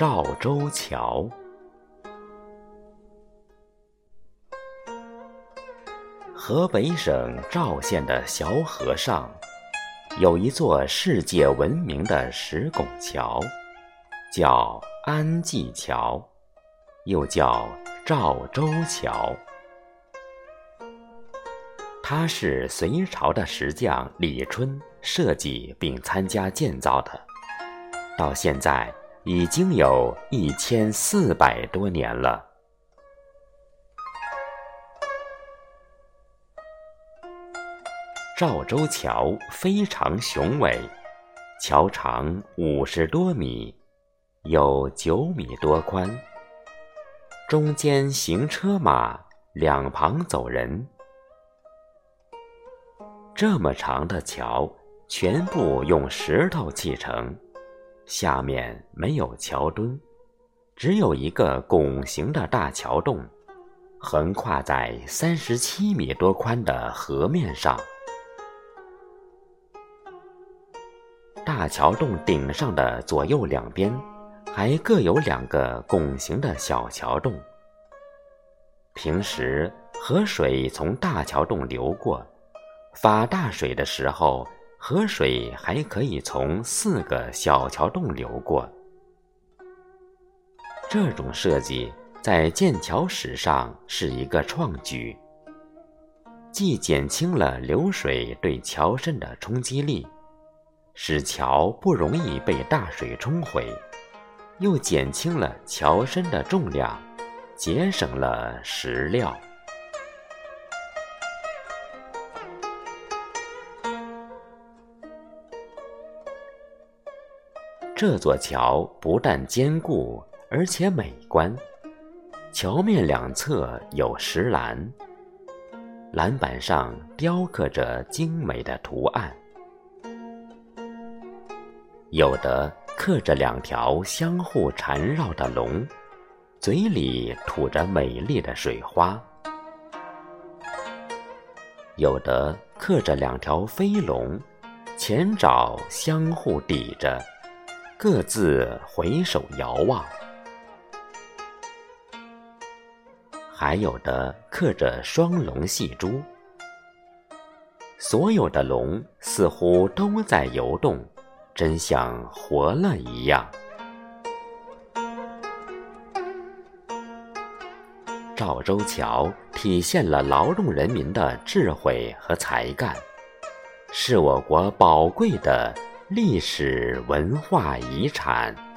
赵州桥。河北省赵县的小河上，有一座世界闻名的石拱桥，叫安济桥，又叫赵州桥。它是隋朝的石匠李春设计并参加建造的，到现在已经有一千四百多年了。赵州桥非常雄伟，桥长五十多米，有九米多宽，中间行车马，两旁走人。这么长的桥，全部用石头砌成，下面没有桥墩，只有一个拱形的大桥洞，横跨在三十七米多宽的河面上。大桥洞顶上的左右两边，还各有两个拱形的小桥洞。平时河水从大桥洞流过。发大水的时候，河水还可以从四个小桥洞流过。这种设计在建桥史上是一个创举，既减轻了流水对桥身的冲击力，使桥不容易被大水冲毁，又减轻了桥身的重量，节省了石料。这座桥不但坚固，而且美观。桥面两侧有石栏，栏板上雕刻着精美的图案，有的刻着两条相互缠绕的龙，嘴里吐着美丽的水花；有的刻着两条飞龙，前爪相互抵着。各自回首遥望，还有的刻着双龙戏珠，所有的龙似乎都在游动，真像活了一样。赵州桥体现了劳动人民的智慧和才干，是我国宝贵的。历史文化遗产。